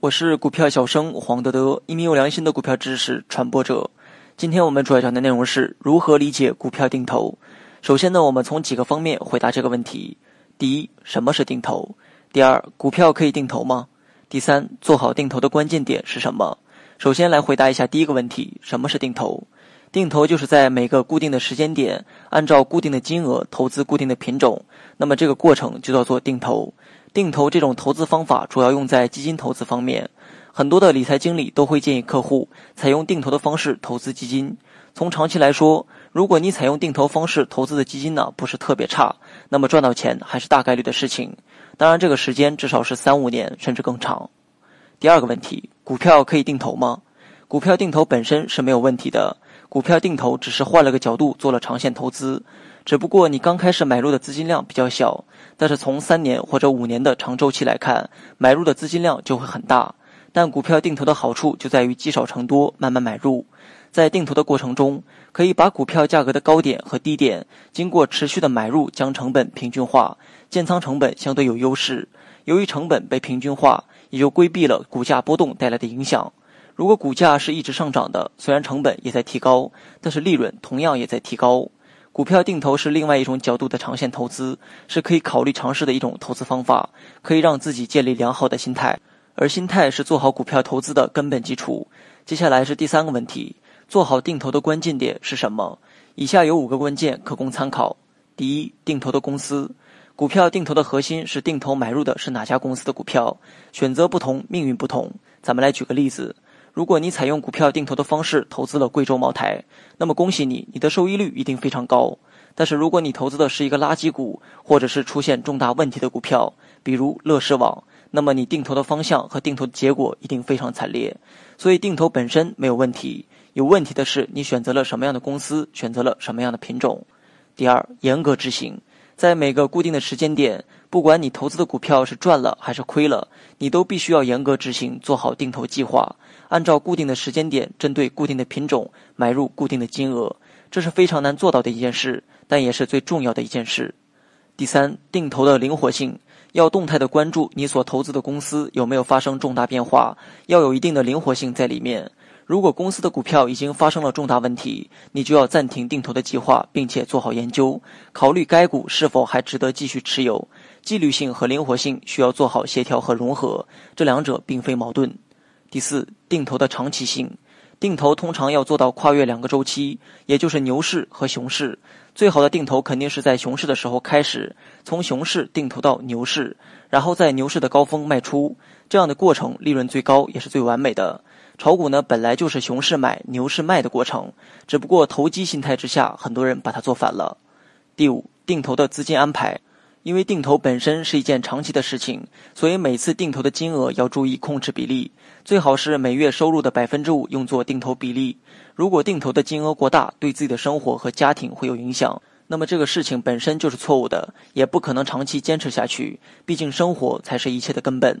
我是股票小生黄德德，一名有良心的股票知识传播者。今天我们主要讲的内容是如何理解股票定投。首先呢，我们从几个方面回答这个问题：第一，什么是定投？第二，股票可以定投吗？第三，做好定投的关键点是什么？首先来回答一下第一个问题：什么是定投？定投就是在每个固定的时间点，按照固定的金额投资固定的品种，那么这个过程就叫做定投。定投这种投资方法主要用在基金投资方面，很多的理财经理都会建议客户采用定投的方式投资基金。从长期来说，如果你采用定投方式投资的基金呢不是特别差，那么赚到钱还是大概率的事情。当然，这个时间至少是三五年甚至更长。第二个问题，股票可以定投吗？股票定投本身是没有问题的，股票定投只是换了个角度做了长线投资。只不过你刚开始买入的资金量比较小，但是从三年或者五年的长周期来看，买入的资金量就会很大。但股票定投的好处就在于积少成多，慢慢买入。在定投的过程中，可以把股票价格的高点和低点，经过持续的买入将成本平均化，建仓成本相对有优势。由于成本被平均化，也就规避了股价波动带来的影响。如果股价是一直上涨的，虽然成本也在提高，但是利润同样也在提高。股票定投是另外一种角度的长线投资，是可以考虑尝试的一种投资方法，可以让自己建立良好的心态，而心态是做好股票投资的根本基础。接下来是第三个问题，做好定投的关键点是什么？以下有五个关键可供参考。第一，定投的公司，股票定投的核心是定投买入的是哪家公司的股票，选择不同，命运不同。咱们来举个例子。如果你采用股票定投的方式投资了贵州茅台，那么恭喜你，你的收益率一定非常高。但是如果你投资的是一个垃圾股，或者是出现重大问题的股票，比如乐视网，那么你定投的方向和定投的结果一定非常惨烈。所以定投本身没有问题，有问题的是你选择了什么样的公司，选择了什么样的品种。第二，严格执行。在每个固定的时间点，不管你投资的股票是赚了还是亏了，你都必须要严格执行，做好定投计划，按照固定的时间点，针对固定的品种买入固定的金额。这是非常难做到的一件事，但也是最重要的一件事。第三，定投的灵活性，要动态的关注你所投资的公司有没有发生重大变化，要有一定的灵活性在里面。如果公司的股票已经发生了重大问题，你就要暂停定投的计划，并且做好研究，考虑该股是否还值得继续持有。纪律性和灵活性需要做好协调和融合，这两者并非矛盾。第四，定投的长期性，定投通常要做到跨越两个周期，也就是牛市和熊市。最好的定投肯定是在熊市的时候开始，从熊市定投到牛市，然后在牛市的高峰卖出，这样的过程利润最高，也是最完美的。炒股呢，本来就是熊市买、牛市卖的过程，只不过投机心态之下，很多人把它做反了。第五，定投的资金安排，因为定投本身是一件长期的事情，所以每次定投的金额要注意控制比例，最好是每月收入的百分之五用作定投比例。如果定投的金额过大，对自己的生活和家庭会有影响，那么这个事情本身就是错误的，也不可能长期坚持下去。毕竟生活才是一切的根本。